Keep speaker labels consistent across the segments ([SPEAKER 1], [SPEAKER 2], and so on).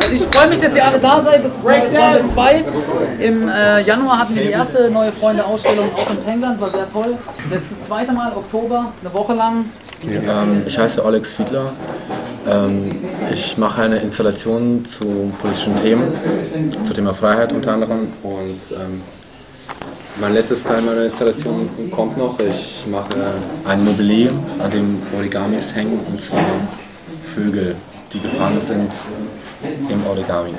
[SPEAKER 1] Also ich freue mich, dass ihr alle da seid. Das ist neue Freunde 2. Im äh, Januar hatten wir die erste neue Freunde-Ausstellung auch in England, war sehr toll. Jetzt das zweite Mal, Oktober, eine Woche lang.
[SPEAKER 2] Ähm, ich heiße Alex Fiedler. Ähm, ich mache eine Installation zu politischen Themen, zum Thema Freiheit unter anderem. Und ähm, mein letztes Teil meiner Installation kommt noch. Ich mache ein Mobilier, an dem Origamis hängen, und zwar Vögel, die gefangen sind im Origami.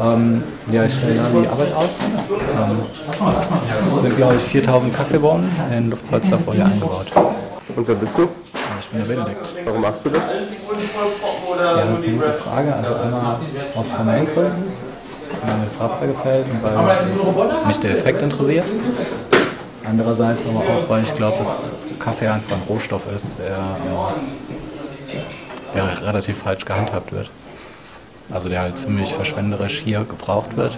[SPEAKER 3] Ähm, ja, ich stelle dann die Arbeit aus. Ähm, es sind, glaube ich, 4000 Kaffeebohnen in Luftpolsterfolie eingebaut.
[SPEAKER 4] Und wer bist du?
[SPEAKER 3] Ich bin der Benedikt.
[SPEAKER 4] Warum machst du das?
[SPEAKER 3] Ja, das ist eine gute Frage. Also einmal aus formellen Gründen, weil mir das Raster gefällt und weil mich der Effekt interessiert. Andererseits aber auch, weil ich glaube, dass Kaffee einfach ein Rohstoff ist, der, der relativ falsch gehandhabt wird. Also der halt ziemlich verschwenderisch hier gebraucht wird,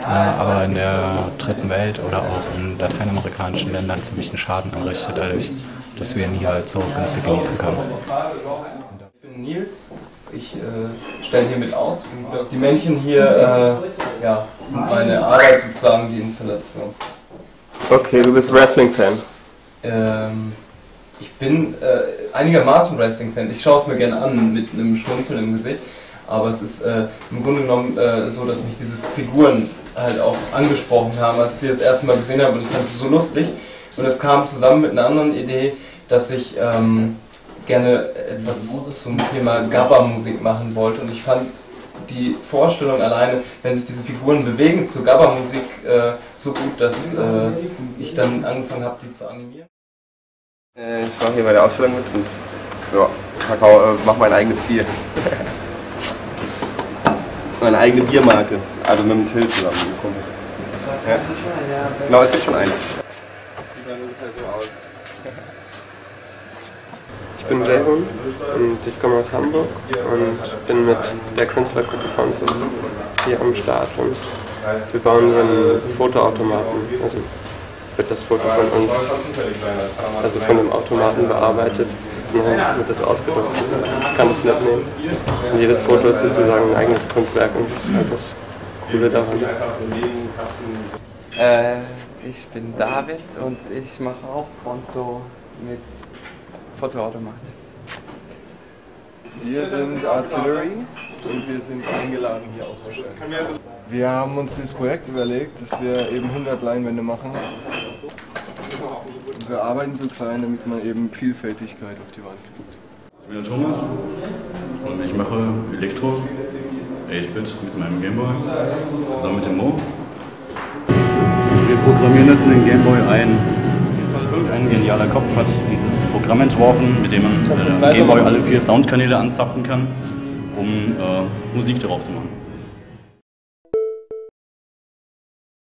[SPEAKER 3] äh, aber in der dritten Welt oder auch in lateinamerikanischen Ländern ziemlichen Schaden anrichtet, dadurch, dass wir ihn hier halt so günstig genießen können.
[SPEAKER 5] Ich bin Nils, ich äh, stelle hier mit aus. Die Männchen hier äh, ja, sind meine Arbeit sozusagen, die Installation.
[SPEAKER 4] Okay, du bist Wrestling-Fan.
[SPEAKER 5] Ähm, ich bin äh, einigermaßen Wrestling-Fan. Ich schaue es mir gerne an mit einem Schmunzeln im Gesicht. Aber es ist äh, im Grunde genommen äh, so, dass mich diese Figuren halt auch angesprochen haben, als ich die das erste Mal gesehen habe und ich fand es so lustig. Und es kam zusammen mit einer anderen Idee, dass ich ähm, gerne etwas zum Thema Gabba-Musik machen wollte. Und ich fand die Vorstellung alleine, wenn sich diese Figuren bewegen zur Gabba-Musik, äh, so gut, dass äh, ich dann angefangen habe, die zu animieren.
[SPEAKER 4] Äh, ich mache hier bei der Ausstellung mit und ja, Kakao, äh, mach mein eigenes Bier. meine eigene Biermarke, also mit dem Till zusammen gekommen. Ja. Genau, es gibt schon eins. Ich bin Jayhun und ich komme aus Hamburg und bin mit der Künstlergruppe Fonso hier am Start und wir bauen hier einen Fotoautomaten. Also wird das Foto von uns, also von dem Automaten bearbeitet ja, wird das ausgedruckt. Kann das mitnehmen. Und jedes Foto ist sozusagen ein eigenes Kunstwerk und das ist halt das Coole daran.
[SPEAKER 6] Äh, ich bin David und ich mache auch Fonzo mit Fotoautomat.
[SPEAKER 7] Wir sind Artillery und wir sind eingeladen hier auszustellen. Wir haben uns dieses Projekt überlegt, dass wir eben 100 Leinwände machen. Und wir arbeiten so klein, damit man eben Vielfältigkeit auf die Wand kriegt.
[SPEAKER 8] Ich bin der Thomas und ich mache Elektro, 8-Bit mit meinem Gameboy, zusammen mit dem Mo. Wir programmieren das in den Gameboy ein. Irgendein genialer Kopf hat dieses Programm entworfen, mit dem man äh, Gameboy alle vier Soundkanäle anzapfen kann, um äh, Musik darauf zu machen.